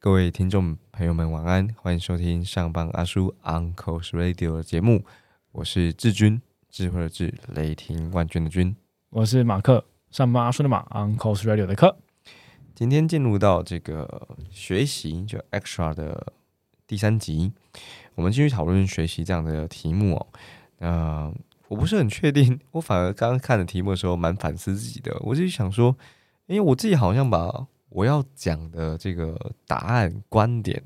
各位听众朋友们，晚安！欢迎收听上班阿叔 Uncle's Radio 的节目，我是志军，智慧的智，雷霆万钧的军。我是马克，上班阿叔的马 Uncle's Radio 的课。今天进入到这个学习就 Extra 的第三集，我们继续讨论学习这样的题目哦。那我不是很确定，我反而刚刚看的题目的时候蛮反思自己的，我就想说，因为我自己好像把我要讲的这个答案观点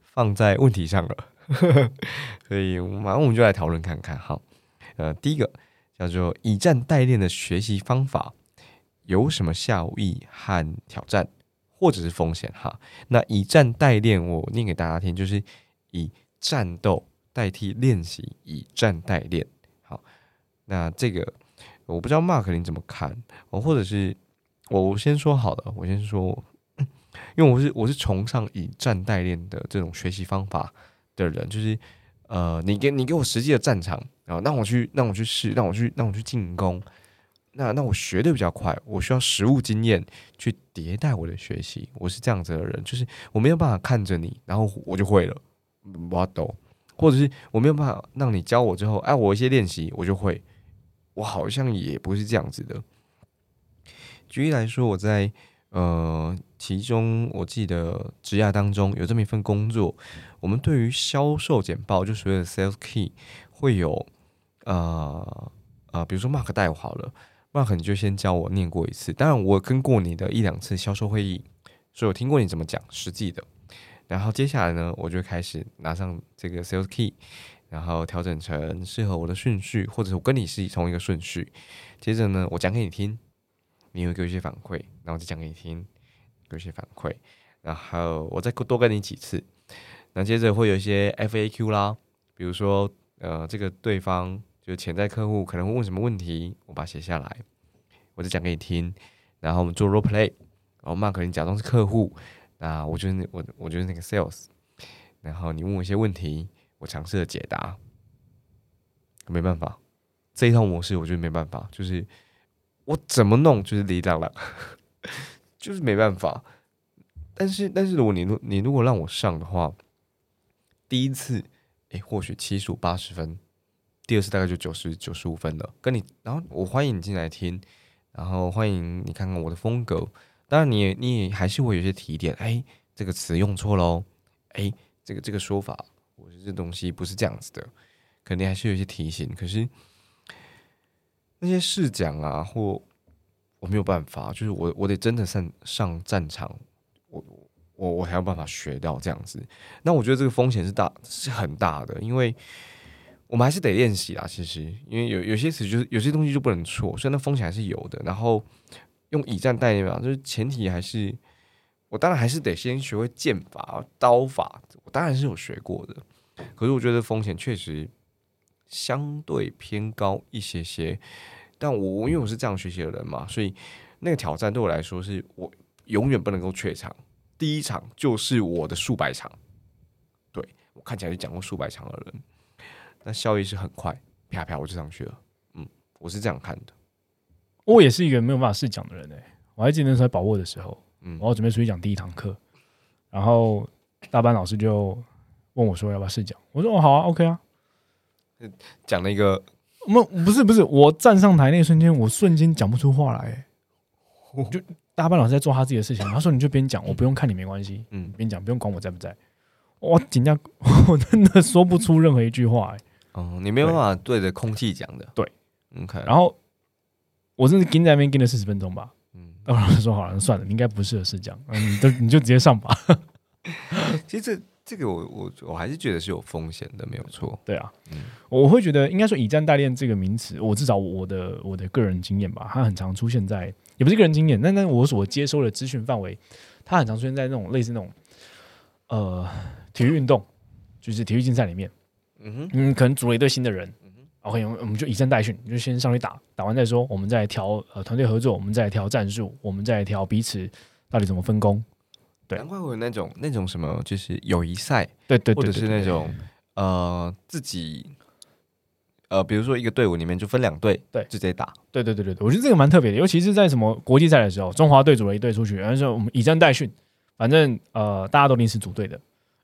放在问题上了，所以马上我们就来讨论看看。哈，呃，第一个叫做以战代练的学习方法有什么效益和挑战，或者是风险？哈，那以战代练，我念给大家听，就是以战斗代替练习，以战代练。好，那这个我不知道 Mark 你怎么看，我或者是。我我先说好了，我先说，因为我是我是崇尚以战代练的这种学习方法的人，就是呃，你给你给我实际的战场，然后让我去让我去试，让我去让我去进攻，那那我学的比较快，我需要实物经验去迭代我的学习，我是这样子的人，就是我没有办法看着你，然后我就会了，我懂，或者是我没有办法让你教我之后，哎，我一些练习我就会，我好像也不是这样子的。举例来说，我在呃其中我记得职涯当中有这么一份工作，我们对于销售简报，就所谓的 sales key，会有呃呃，比如说 Mark 带我好了，Mark 你就先教我念过一次。当然我跟过你的一两次销售会议，所以我听过你怎么讲实际的。然后接下来呢，我就开始拿上这个 sales key，然后调整成适合我的顺序，或者我跟你是同一个顺序。接着呢，我讲给你听。你会给我一些反馈，然后我再讲给你听，给我一些反馈，然后我再多跟你几次，那接着会有一些 FAQ 啦，比如说呃，这个对方就潜在客户可能会问什么问题，我把它写下来，我再讲给你听，然后我们做 role play，然后 Mark 你假装是客户，那我就是我我就是那个 sales，然后你问我一些问题，我尝试的解答，没办法，这一套模式我觉得没办法，就是。我怎么弄就是离浪浪，就是没办法。但是，但是如果你如你如果让我上的话，第一次哎，或许七十五八十分，第二次大概就九十九十五分了。跟你，然后我欢迎你进来听，然后欢迎你看看我的风格。当然，你也你也还是会有些提点。哎，这个词用错喽。哎，这个这个说法，我觉得这东西不是这样子的，肯定还是有些提醒。可是。那些试讲啊，或我没有办法，就是我我得真的上上战场，我我我才有办法学到这样子。那我觉得这个风险是大是很大的，因为我们还是得练习啊。其实，因为有有些词就是有些东西就不能错，所以那风险还是有的。然后用以战代练嘛，就是前提还是我当然还是得先学会剑法、刀法，我当然是有学过的。可是我觉得风险确实。相对偏高一些些，但我因为我是这样学习的人嘛，所以那个挑战对我来说是我永远不能够怯场。第一场就是我的数百场，对我看起来就讲过数百场的人，那效益是很快，啪啪我就上去了。嗯，我是这样看的。我也是一个没有办法试讲的人诶，我还记得那时候把握的时候，嗯，我准备出去讲第一堂课，然后大班老师就问我说要不要试讲，我说哦好啊，OK 啊。讲了一个，不不是不是，我站上台那一瞬间，我瞬间讲不出话来，就大班老师在做他自己的事情，他说你就边讲，我不用看你没关系，嗯，边讲不用管我在不在，我紧张，我真的说不出任何一句话，哎，哦，你没有办法对着空气讲的，对，OK，然后我甚至跟在那边跟了四十分钟吧，嗯，然后老师说好了，算了，你应该不适合试讲，嗯，你都 你就直接上吧，其实这。这个我我我还是觉得是有风险的，没有错。对啊，嗯，我会觉得应该说“以战代练”这个名词，我至少我的我的个人经验吧，它很常出现在，也不是个人经验，但但我所接收的资讯范围，它很常出现在那种类似那种呃体育运动，就是体育竞赛里面。嗯哼，嗯，可能组了一队新的人，OK，我们就以战代训，就先上去打，打完再说，我们再调呃团队合作，我们再调战术，我们再调彼此到底怎么分工。对。难怪会有那种那种什么，就是友谊赛，对对，或者是那种呃自己呃，比如说一个队伍里面就分两队，对。就直接打。对对对对对，我觉得这个蛮特别的，尤其是在什么国际赛的时候，中华队组了一队出去，然后说我们以战代训，反正呃大家都临时组队的，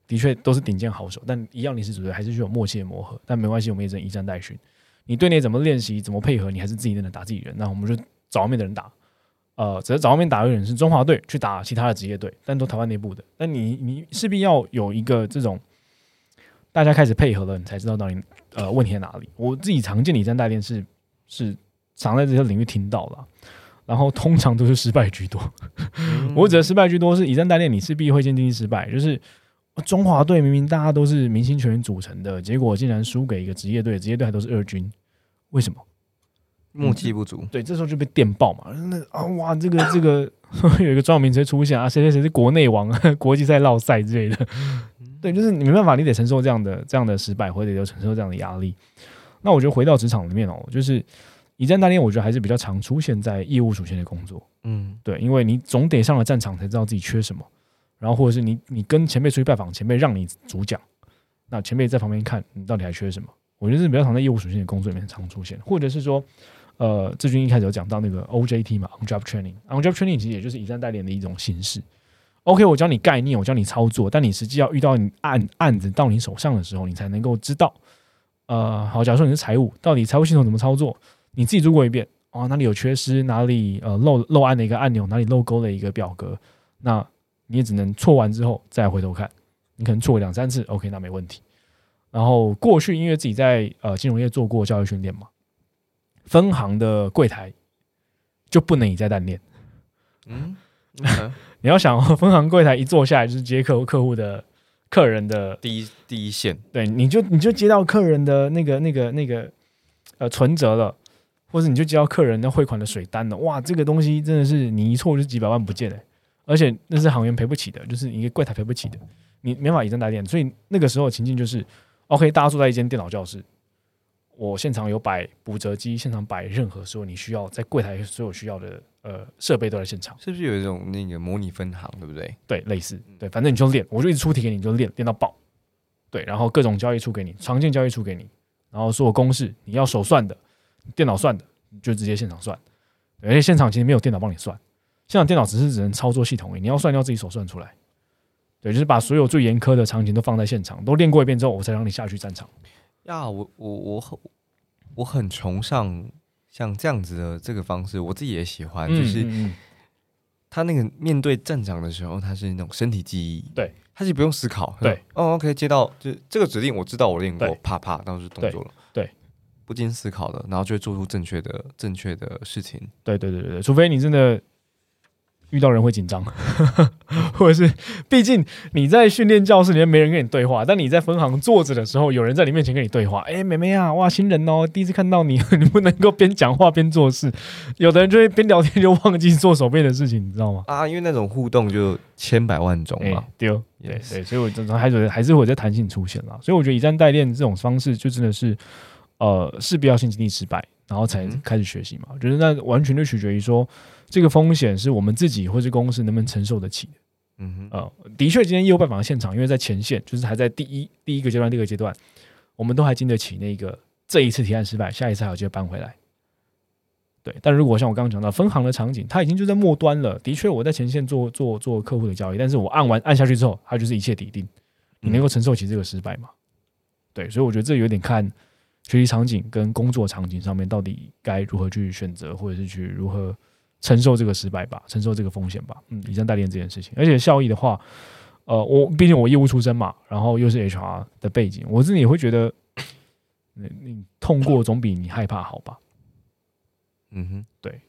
的确都是顶尖好手，但一样临时组队还是需要默契的磨合，但没关系，我们也只能以战代训。你队内怎么练习，怎么配合，你还是自己能打自己人，那我们就找外面的人打。呃，只是找外面打的人是中华队去打其他的职业队，但都台湾内部的。但你你势必要有一个这种大家开始配合了，你才知道到底呃问题在哪里。我自己常见的以战代练是是常在这些领域听到了，然后通常都是失败居多。我指的失败居多是以战代练，你势必会先经历失败，就是中华队明明大家都是明星球员组成的，结果竟然输给一个职业队，职业队还都是二军，为什么？默契不足，对，这时候就被电爆嘛。那啊哇，这个这个 有一个专有名词出现啊，谁谁谁是国内王、国际赛绕赛之类的。对，就是你没办法，你得承受这样的这样的失败，或者要承受这样的压力。那我觉得回到职场里面哦，就是一战代练，我觉得还是比较常出现在业务属性的工作。嗯，对，因为你总得上了战场才知道自己缺什么，然后或者是你你跟前辈出去拜访，前辈让你主讲，那前辈在旁边看你到底还缺什么。我觉得是比较常在业务属性的工作里面常出现，或者是说。呃，志军一开始有讲到那个 OJT 嘛，On Job Training，On Job Training 其实也就是以战代练的一种形式。OK，我教你概念，我教你操作，但你实际要遇到你案案子到你手上的时候，你才能够知道。呃，好，假如说你是财务，到底财务系统怎么操作，你自己做过一遍哦，哪里有缺失，哪里呃漏漏按的一个按钮，哪里漏勾的一个表格，那你也只能错完之后再回头看，你可能错两三次，OK，那没问题。然后过去因为自己在呃金融业做过教育训练嘛。分行的柜台就不能以再单练。嗯，你要想分行柜台一坐下来就是接客户客户的客人的第一第一线，对，你就你就接到客人的那个那个那个呃存折了，或者你就接到客人的汇款的水单了。哇，这个东西真的是你一错就几百万不见了，而且那是行员赔不起的，就是一个柜台赔不起的，你没法以真代练。所以那个时候情境就是，OK，大家坐在一间电脑教室。我现场有摆补折机，现场摆任何所有你需要在柜台所有需要的呃设备都在现场，是不是有一种那个模拟分行，对不对？对，类似，对，反正你就练，我就一直出题给你，就练练到爆，对，然后各种交易出给你，常见交易出给你，然后所有公式你要手算的，电脑算的，你就直接现场算，而且现场其实没有电脑帮你算，现场电脑只是只能操作系统，你要算要自己手算出来，对，就是把所有最严苛的场景都放在现场，都练过一遍之后，我才让你下去战场。呀，我我我很我很崇尚像这样子的这个方式，我自己也喜欢，就是他那个面对战场的时候，他是那种身体记忆，对，他是不用思考，对，哦，OK，接到就这个指令，我知道我练过，啪啪，当时动作了，对，不经思考的，然后就会做出正确的正确的事情，对对对对，除非你真的。遇到人会紧张，或者是，毕竟你在训练教室里面没人跟你对话，但你在分行坐着的时候，有人在你面前跟你对话。哎，妹妹啊，哇，新人哦，第一次看到你，你不能够边讲话边做事。有的人就会边聊天就忘记做手背的事情，你知道吗？啊，因为那种互动就千百万种嘛。丢，对对，所以我还是还是会在弹性出现了。所以我觉得以战代练这种方式，就真的是呃，势必要先经历失败，然后才开始学习嘛。我觉得那完全就取决于说。这个风险是我们自己或是公司能不能承受得起的？嗯哼，呃，的确，今天业务拜访的现场，因为在前线，就是还在第一第一个阶段、第二个阶段，我们都还经得起那个这一次提案失败，下一次还有机会搬回来。对，但如果像我刚刚讲到分行的场景，它已经就在末端了。的确，我在前线做做做客户的交易，但是我按完按下去之后，它就是一切抵定。你能够承受起这个失败吗？对，所以我觉得这有点看学习场景跟工作场景上面到底该如何去选择，或者是去如何。承受这个失败吧，承受这个风险吧。嗯，以上代练这件事情，而且效益的话，呃，我毕竟我业务出身嘛，然后又是 HR 的背景，我自己也会觉得，你你痛过总比你害怕好吧？嗯哼，对。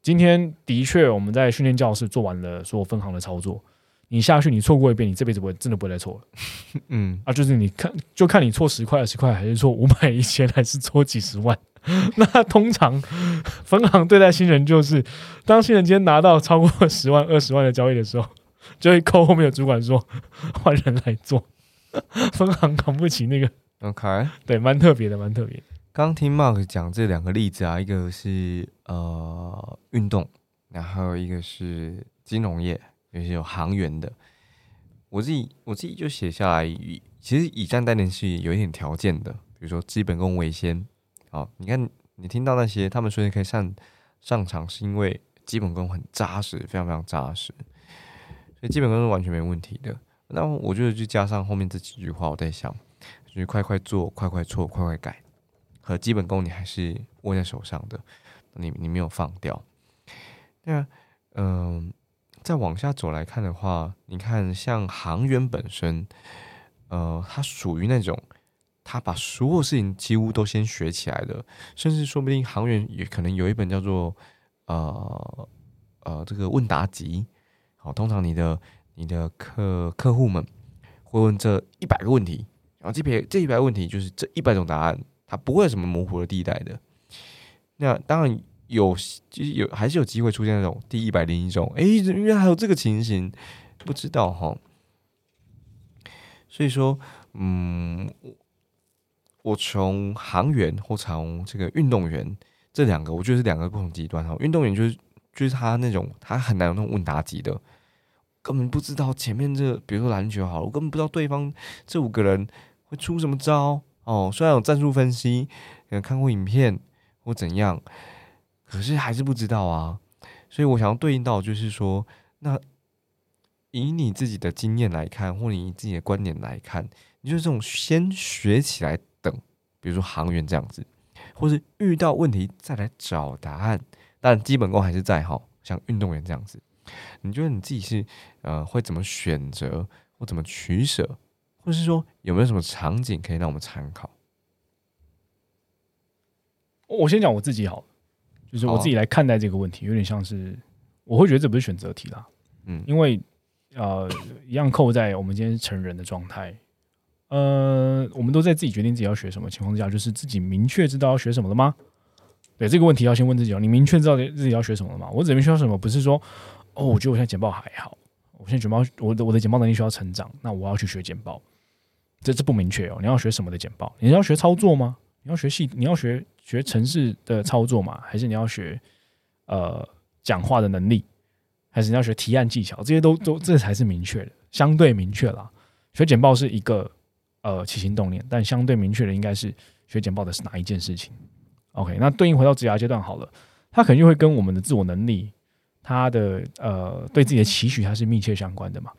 今天的确我们在训练教室做完了所有分行的操作，你下去你错过一遍，你这辈子不会真的不会再错了。嗯，啊，就是你看，就看你错十块、二十块，还是错五百、一千，还是错几十万。那通常分行对待新人就是，当新人今天拿到超过十万、二十万的交易的时候，就会扣后面的主管说 换人来做。分行扛不起那个。OK，对，蛮特别的，蛮特别。刚听 Mark 讲这两个例子啊，一个是呃运动，然后一个是金融业，有些有行员的。我自己我自己就写下来，其实以战代练是有一点条件的，比如说基本功为先。好，你看你听到那些他们说你可以上上场，是因为基本功很扎实，非常非常扎实，所以基本功是完全没问题的。那我觉得就加上后面这几句话，我在想，就是快快做，快快错，快快改，和基本功你还是握在手上的，你你没有放掉。那嗯，再往下走来看的话，你看像航员本身，呃，它属于那种他把所有事情几乎都先学起来的，甚至说不定航员也可能有一本叫做呃呃这个问答集。好，通常你的。你的客客户们会问这一百个问题，然后这百这一百个问题就是这一百种答案，它不会有什么模糊的地带的。那当然有，其实有还是有机会出现那种第一百零一种，哎，原来还有这个情形，不知道哈。所以说，嗯，我从航员或从这个运动员这两个，我觉得是两个不同极端哈。运动员就是就是他那种他很难有那种问答级的。根本不知道前面这，比如说篮球好，我根本不知道对方这五个人会出什么招哦。虽然有战术分析，有看过影片或怎样，可是还是不知道啊。所以我想要对应到就是说，那以你自己的经验来看，或你自己的观点来看，你就这种先学起来，比如说航员这样子，或是遇到问题再来找答案，但基本功还是在哈，像运动员这样子。你觉得你自己是呃会怎么选择或怎么取舍，或者是说有没有什么场景可以让我们参考？我先讲我自己好，就是我自己来看待这个问题，有点像是我会觉得这不是选择题啦，嗯，因为呃一样扣在我们今天成人的状态，呃，我们都在自己决定自己要学什么情况之下，就是自己明确知道要学什么了吗？对这个问题要先问自己哦，你明确知道自己要学什么了吗？我只明确什么，不是说。哦，我觉得我现在简报还好。我现在简报，我的我的简报能力需要成长，那我要去学简报。这这不明确哦。你要学什么的简报？你要学操作吗？你要学系？你要学学城市的操作吗？还是你要学呃讲话的能力？还是你要学提案技巧？这些都都这才是明确的，相对明确啦。学简报是一个呃起心动念，但相对明确的应该是学简报的是哪一件事情？OK，那对应回到职涯阶段好了，它肯定会跟我们的自我能力。他的呃，对自己的期许，它是密切相关的嘛？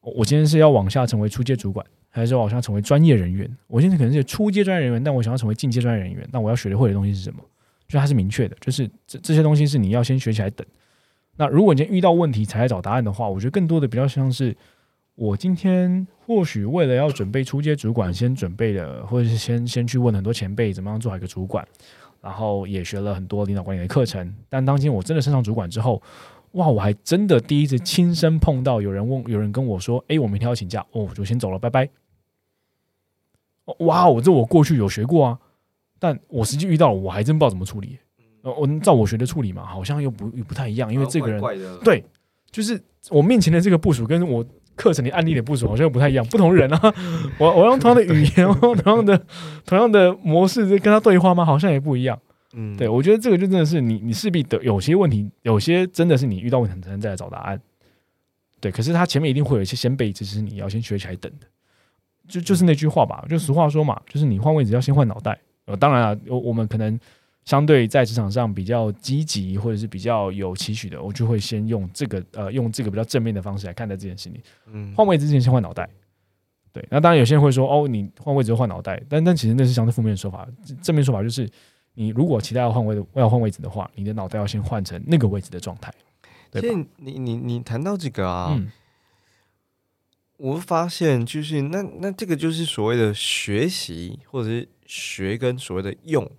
我今天是要往下成为初阶主管，还是往下成为专业人员？我现在可能是初阶专业人员，但我想要成为进阶专业人员，那我要学的会的东西是什么？就它是明确的，就是这这些东西是你要先学起来等。那如果你今天遇到问题才来找答案的话，我觉得更多的比较像是我今天或许为了要准备出街主管，先准备了，或者是先先去问很多前辈怎么样做好一个主管。然后也学了很多领导管理的课程，但当今我真的升上主管之后，哇，我还真的第一次亲身碰到有人问，有人跟我说：“哎，我明天要请假，哦，我就先走了，拜拜。”哇，我这我过去有学过啊，但我实际遇到，我还真不知道怎么处理。呃，我照我学的处理嘛，好像又不又不太一样，因为这个人对，就是我面前的这个部署跟我。课程里案例的部署好像又不太一样，不同人啊，我我用同样的语言，同样的同样的模式在跟他对话吗？好像也不一样。嗯，对，我觉得这个就真的是你，你势必得有些问题，有些真的是你遇到问题才能再来找答案。对，可是他前面一定会有一些先辈，知识你要先学起来等的。就就是那句话吧，就俗话说嘛，就是你换位置要先换脑袋。呃，当然啊，我我们可能。相对在职场上比较积极或者是比较有期许的，我就会先用这个呃用这个比较正面的方式来看待这件事情。嗯，换位置之前先换脑袋。对，那当然有些人会说哦，你换位置就换脑袋，但但其实那是相对负面的说法。正面说法就是，你如果期待要换位要换位置的话，你的脑袋要先换成那个位置的状态。所以你你你谈到这个啊，我发现就是那那这个就是所谓的学习或者是学跟所谓的用。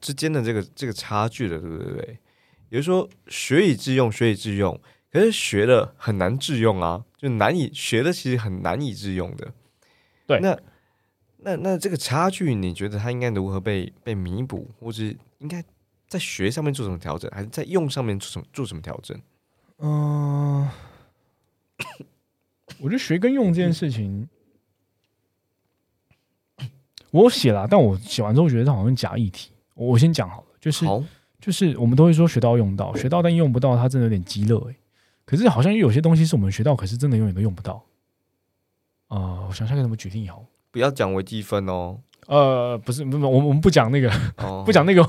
之间的这个这个差距的，对不对？也就是说，学以致用，学以致用，可是学了很难致用啊，就难以学的，其实很难以致用的。对，那那那这个差距，你觉得它应该如何被被弥补，或者应该在学上面做什么调整，还是在用上面做什么做什么调整？嗯，我觉得学跟用这件事情，我写了，但我写完之后觉得它好像假议题。我先讲好了，就是就是我们都会说学到用到，学到但用不到，它真的有点鸡肋哎。可是好像又有些东西是我们学到，可是真的永远都用不到。啊，我想想该怎么举例好。不要讲微积分哦。呃，不是，不是，我们我们不讲那个，哦 不讲那个。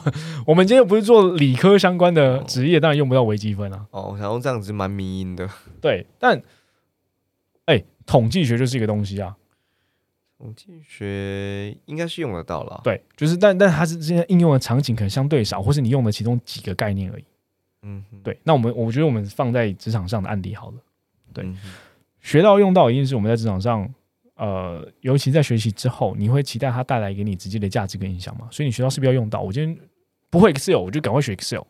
我们今天又不是做理科相关的职业，当然用不到微积分啊。哦，我想用这样子蛮迷因的。对，但，哎、统计学就是一个东西啊。统计学应该是用得到了。，对，就是，但但它是现在应用的场景可能相对少，或是你用的其中几个概念而已。嗯哼，对，那我们我觉得我们放在职场上的案例好了。对嗯学到用到一定是我们在职场上，呃，尤其在学习之后，你会期待它带来给你直接的价值跟影响嘛？所以你学到是不是要用到。我今天不会 Excel，我就赶快学 Excel。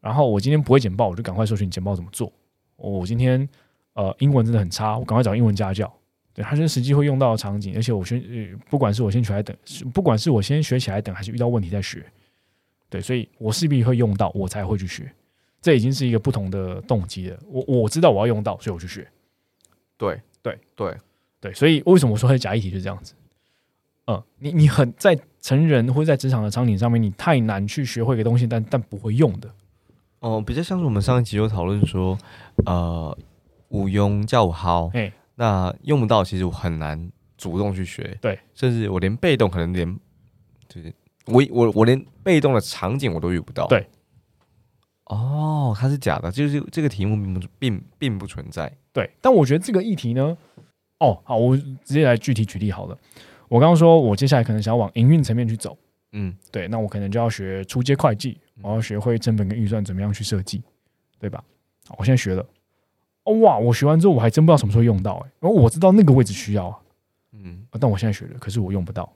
然后我今天不会简报，我就赶快搜寻简报怎么做。我今天呃英文真的很差，我赶快找英文家教。对，它是实际会用到的场景，而且我先、呃、不管是我先学来等，不管是我先学起来等，还是遇到问题再学，对，所以我势必会用到，我才会去学。这已经是一个不同的动机了。我我知道我要用到，所以我去学。对对对，对，所以为什么我说它假议题就是这样子？嗯，你你很在成人或者在职场的场景上面，你太难去学会一个东西，但但不会用的。哦，比较像是我们上一集有讨论说，呃，无庸叫我好，哎，那用不到，其实我很难主动去学，对，甚至我连被动可能连，就是我我我连被动的场景我都遇不到，对。哦，它是假的，就是这个题目并不并并不存在，对，但我觉得这个议题呢，哦，好，我直接来具体举例好了。我刚刚说我接下来可能想要往营运层面去走，嗯。对，那我可能就要学初阶会计，我要学会成本跟预算怎么样去设计，对吧？我现在学了，哦哇，我学完之后我还真不知道什么时候用到、欸，然后我知道那个位置需要啊，嗯，但我现在学了，可是我用不到。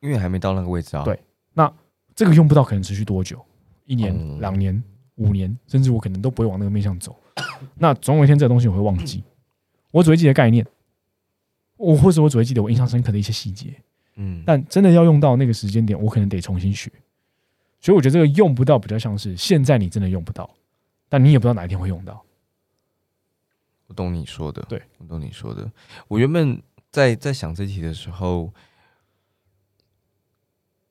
因为还没到那个位置啊，对那这个用不到可能持续多久？一年、嗯两年、五年，甚至我可能都不会往那个面向走。那总有一天这个东西我会忘记，我只会记得概念，我或者我只会记得我印象深刻的一些细节，嗯，但真的要用到那个时间点，我可能得重新学。所以我觉得这个用不到比较像是现在你真的用不到，但你也不知道哪一天会用到。我懂你说的，对我懂你说的。我原本在在想这题的时候，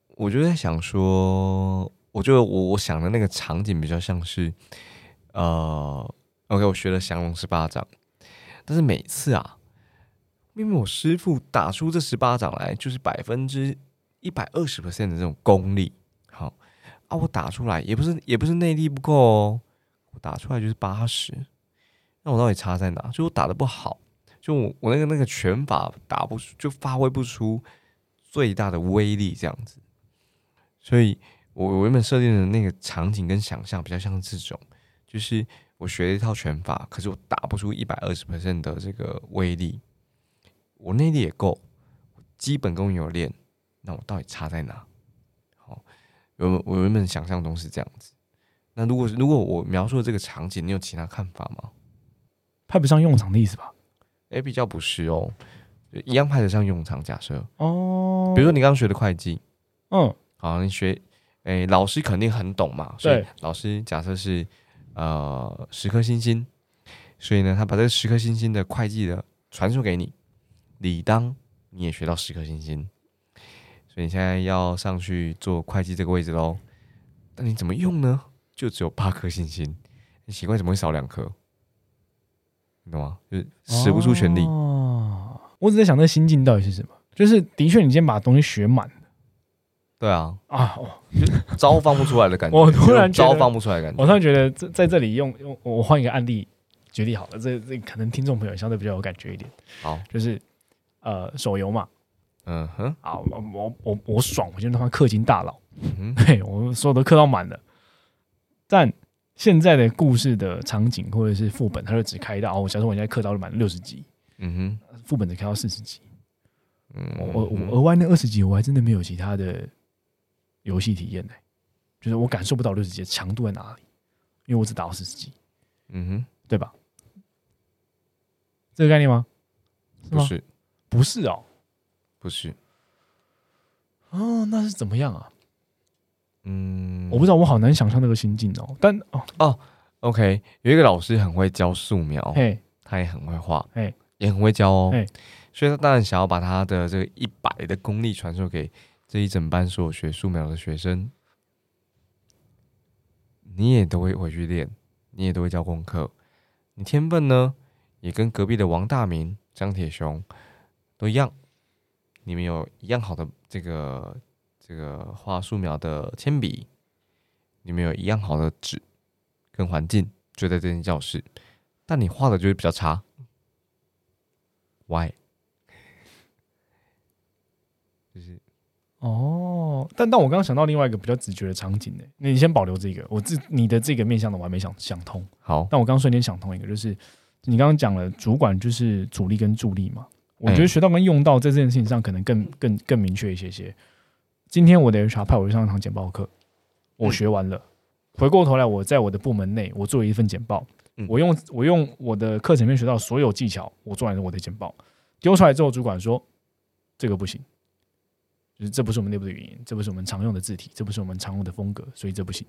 我就在想说，我觉得我我想的那个场景比较像是，呃，OK，我学了降龙十八掌，但是每次啊，明明我师傅打出这十八掌来就是百分之一百二十 percent 的这种功力，好啊，我打出来也不是也不是内力不够哦，我打出来就是八十。那我到底差在哪？就我打的不好，就我我那个那个拳法打不出，就发挥不出最大的威力这样子。所以我我原本设定的那个场景跟想象比较像这种，就是我学了一套拳法，可是我打不出一百二十 percent 的这个威力，我内力也够，基本功有练，那我到底差在哪？好，我我原本想象中是这样子。那如果如果我描述的这个场景，你有其他看法吗？派不上用场的意思吧？哎、比较不是哦，就一样派得上用场。假设，哦比如说你刚刚学的会计，嗯，好，你学，哎、老师肯定很懂嘛，所以对老师假设是呃十颗星星，所以呢，他把这个十颗星星的会计的传授给你，理当你也学到十颗星星，所以你现在要上去做会计这个位置喽。那你怎么用呢？就只有八颗星星，你奇怪怎么会少两颗？你懂吗？就是使不出全力。哦，我只在想那心境到底是什么？就是的确，你今天把东西学满了对啊，啊，哦招放不出来的感觉。我突然觉得招放不出来的感觉。我突然觉得在在这里用用我换一个案例举例好了，这这可能听众朋友相对比较有感觉一点，好，就是呃手游嘛，嗯哼，啊我我我我爽，我今天他妈氪金大佬，嗯嘿，我所有都氪到满了，但现在的故事的场景或者是副本，它就只开到，哦，假设我现在刻到了满六十级，嗯哼。副本只开到四十级，嗯，我我我额外那二十级，我还真的没有其他的游戏体验呢、就是我感受不到六十级的强度在哪里，因为我只打到四十级，嗯哼，对吧？这个概念吗？吗？不是，不是哦，不是，哦，那是怎么样啊？嗯，我不知道，我好难想象那个心境哦。但哦，OK，有一个老师很会教素描，嘿，他也很会画，嘿，也很会教哦嘿，所以他当然想要把他的这个一百的功力传授给这一整班所有学素描的学生。你也都会回去练，你也都会教功课，你天分呢也跟隔壁的王大明、张铁雄都一样，你们有一样好的这个这个画素描的铅笔，你们有一样好的纸跟环境，就在这间教室，但你画的就是比较差，why？就是哦，但但我刚刚想到另外一个比较直觉的场景呢，那你先保留这个，我自你的这个面向的我还没想想通，好，但我刚刚瞬间想通一个，就是你刚刚讲了主管就是主力跟助力嘛，我觉哎得学到跟用到在这件事情上可能更更更明确一些些。今天我的 HR 派我去上一堂简报课，我嗯学完了，回过头来我在我的部门内我做了一份简报，嗯我用我用我的课程里面学到所有技巧，我做完了我的简报，丢出来之后，主管说这个不行。就是这不是我们内部的语言，这不是我们常用的字体，这不是我们常用的风格，所以这不行。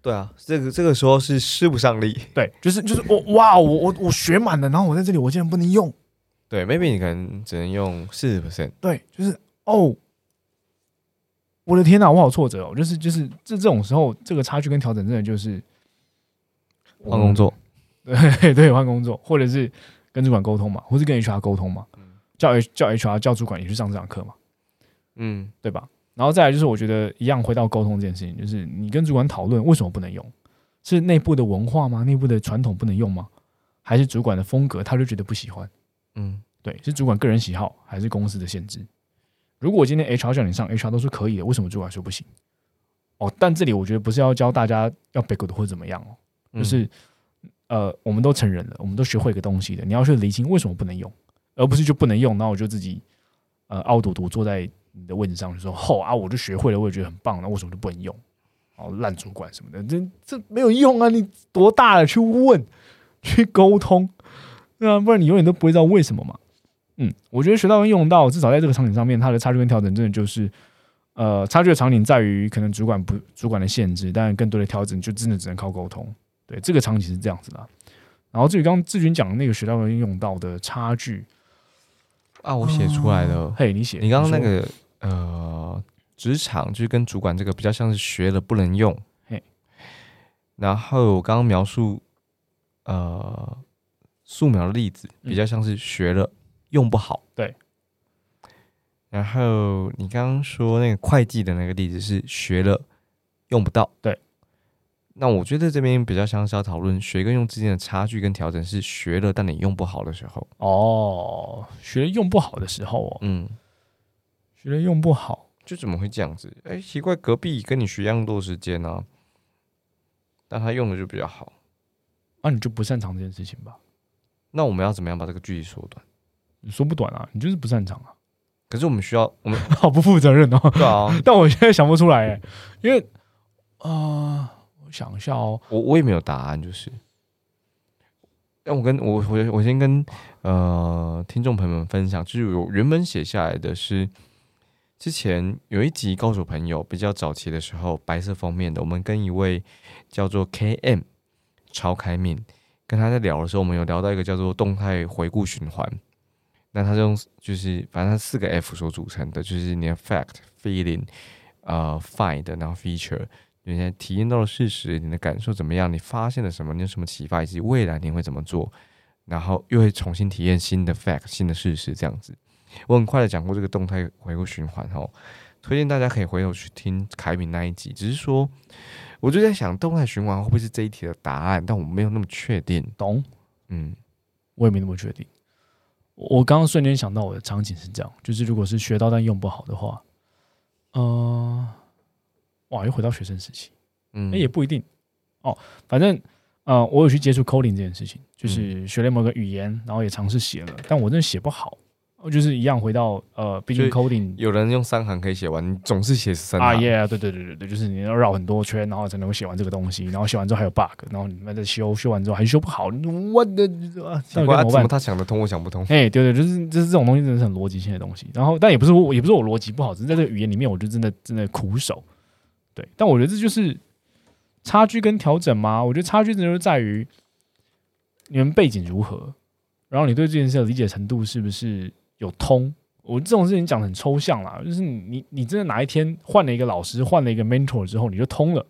对啊，这个这个时候是使不上力。对，就是就是我哇，我我我学满了，然后我在这里我竟然不能用。对，maybe 你可能只能用四十 percent。对，就是哦，我的天哪，我好挫折哦！就是就是这这种时候，这个差距跟调整真的就是换工，作，对对，换工作，或者是跟主管沟通嘛，或是跟 HR 沟通嘛，叫 H 叫 HR 叫主管也去上这堂课嘛，嗯，对吧？然后再来就是，我觉得一样回到沟通这件事情，就是你跟主管讨论为什么不能用，是内部的文化吗？内部的传统不能用吗？还是主管的风格他就觉得不喜欢？嗯，对，是主管个人喜好还是公司的限制？如果今天 HR 叫你上，HR 都是可以的，为什么主管说不行？哦，但这里我觉得不是要教大家要 b a c 或者怎么样哦，嗯就是、呃，我们都成人了，我们都学会一个东西的，你要去厘清为什么不能用，而不是就不能用，然后我就自己呃凹嘟嘟坐在你的位置上，就说吼、啊，我就学会了，我也觉得很棒，那为什么就不能用？哦，烂主管什么的，这这没有用啊！你多大了去问，去沟通，对啊，不然你永远都不会知道为什么嘛。嗯，我觉得学到跟用到，至少在这个场景上面，它的差距跟调整真的就是，呃，差距的场景在于可能主管不主管的限制，但更多的调整就真的只能靠沟通。对，这个场景是这样子的。然后至于刚刚志军讲的那个学到跟用到的差距，啊，我写出来了。嘿，你写，你刚刚那个呃，职场就是跟主管这个比较像是学了不能用嘿，然后我刚刚描述呃素描的例子嗯比较像是学了用不好，对。然后你刚刚说那个会计的那个例子是学了用不到，对。那我觉得这边比较像是要讨论学跟用之间的差距跟调整，是学了但你用不好的时候，哦，学了用不好的时候哦，嗯，学了用不好，就怎么会这样子？哎、奇怪，隔壁跟你学一样多时间呢、但他用的就比较好。那、你就不擅长这件事情吧？那我们要怎么样把这个距离缩短？你说不短啊，你就是不擅长啊，可是我们需要，我们 好不负责任哦。对啊，但我现在想不出来哎，因为啊、呃我想一下哦，我我也没有答案，就是。但我跟我我我先跟呃听众朋友们分享，就是我原本写下来的是之前有一集高手朋友比较早期的时候，白色封面的，我们跟一位叫做 KM 超开面跟他在聊的时候，我们有聊到一个叫做动态回顾循环。那它是用就是反正它四个 F 所组成的，就是你的 fact、feeling、呃 find，然后 feature。你现在体验到了事实，你的感受怎么样？你发现了什么？你有什么启发？以及未来你会怎么做？然后又会重新体验新的 fact、新的事实，这样子。我很快的讲过这个动态回顾循环哦，推荐大家可以回头去听凯敏那一集。只是说，我就在想，动态循环会不会是这一题的答案？但我没有那么确定。懂？嗯，我也没那么确定。我我刚刚瞬间想到我的场景是这样，就是如果是学到但用不好的话，呃，哇，又回到学生时期，嗯那、也不一定哦。反正呃，我有去接触 coding 这件事情，就是学了某个语言，然后也尝试写了，但我真的写不好。我就是一样回到呃，毕竟 coding 有人用三行可以写完，你总是写三啊行。耶对对对对对，就是你要绕很多圈，然后才能够写完这个东西，然后写完之后还有 bug，然后你们再修，修完之后还修不好，我的啊，怎么办？他想得通，我想不通？哎、对对，就是就是这种东西，真的是很逻辑性的东西。然后，但也不是我，也不是我逻辑不好，只是在这个语言里面，我就真的真的苦手。对，但我觉得这就是差距跟调整嘛。我觉得差距真的就在于你们背景如何，然后你对这件事的理解程度是不是有通。我这种事情讲的很抽象啦，就是你你真的哪一天换了一个老师，换了一个 mentor 之后，你就通了。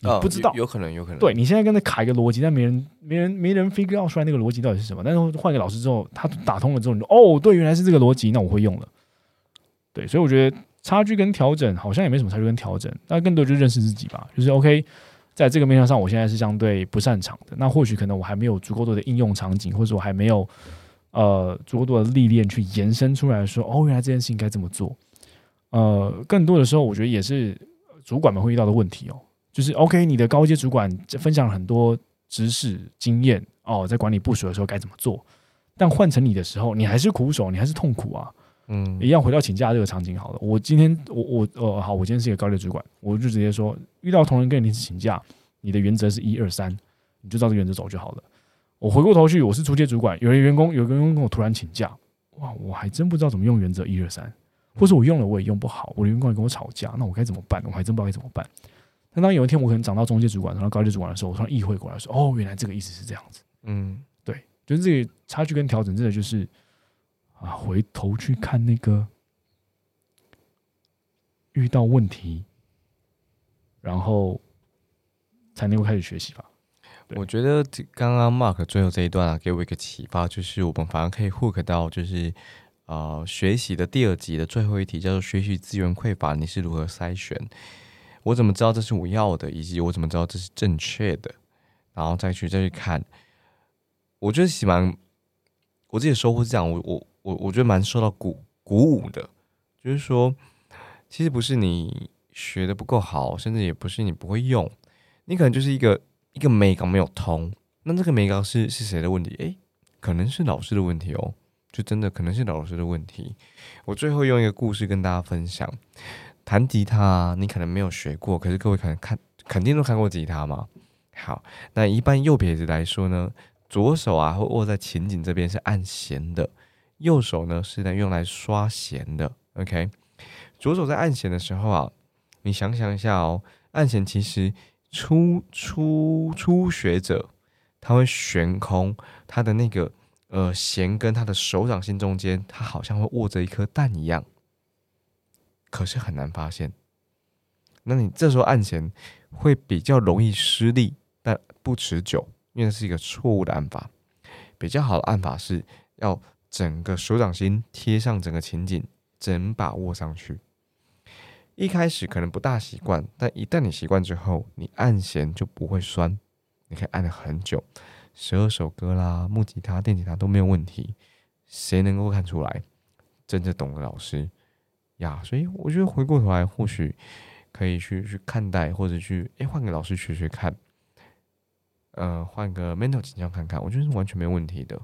你啊不知道，有有可能，有可能。对你现在跟他卡一个逻辑，但没人没人没人 figure out 出来那个逻辑到底是什么。但是换一个老师之后，他打通了之后，你就哦，对，原来是这个逻辑，那我会用了。对，所以我觉得差距跟调整好像也没什么差距跟调整，那更多就是认识自己吧。就是 OK，在这个面向上，我现在是相对不擅长的，那或许可能我还没有足够多的应用场景，或者我还没有呃足够多的历练去延伸出来说，哦，原来这件事情该怎么做。呃，更多的时候，我觉得也是主管们会遇到的问题哦。就是 OK，你的高阶主管分享了很多知识经验哦，在管理部署的时候该怎么做，但换成你的时候，你还是苦手，你还是痛苦啊。嗯一样回到请假这个场景好了。我今天我我呃好，我今天是一个高阶主管，我就直接说，遇到同仁跟你是请假，你的原则是一二三，你就照这个原则走就好了。我回过头去，我是出街主管，有人员工有个员工跟我突然请假，哇，我还真不知道怎么用原则一二三，或者我用了我也用不好，我的员工也跟我吵架，那我该怎么办？我还真不知道该怎么办。但当有一天我可能涨到中介主管，长到高级主管的时候，我突然意会过来说，哦，原来这个意思是这样子。嗯对，就是这个差距跟调整，真的就是啊，回头去看那个遇到问题，然后才能够开始学习吧。我觉得这刚刚 Mark 最后这一段啊，给我一个启发，就是我们反而可以 hook 到，就是呃学习的第二集的最后一题，叫做学习资源匮乏，你是如何筛选？我怎么知道这是我要的，以及我怎么知道这是正确的？然后再去再去看，我觉得其实蛮我自己的收获是这样，我我我我觉得蛮受到鼓鼓舞的，就是说，其实不是你学的不够好，甚至也不是你不会用，你可能就是一个。一个美感没有通，那这个美感是是谁的问题？诶，可能是老师的问题哦，就真的可能是老师的问题。我最后用一个故事跟大家分享：弹吉他，你可能没有学过，可是各位可能看肯定都看过吉他嘛。好，那一般右撇子来说呢，左手啊会握在琴颈这边是按弦的，右手呢是在用来刷弦的。OK，左手在按弦的时候啊，你想想一下哦，按弦其实。初初初学者，他会悬空，他的那个呃弦跟他的手掌心中间，他好像会握着一颗蛋一样，可是很难发现。那你这时候按弦会比较容易失力，但不持久，因为是一个错误的按法。比较好的按法是要整个手掌心贴上整个琴颈，整把握上去。一开始可能不大习惯，但一旦你习惯之后，你按弦就不会酸，你可以按了很久，十二首歌啦、木吉他、电吉他都没有问题。谁能够看出来？真正懂的老师呀。所以我觉得回过头来，或许可以去去看待，或者去诶换个老师学学看，呃，换个 mental 倾向看看，我觉得是完全没有问题的。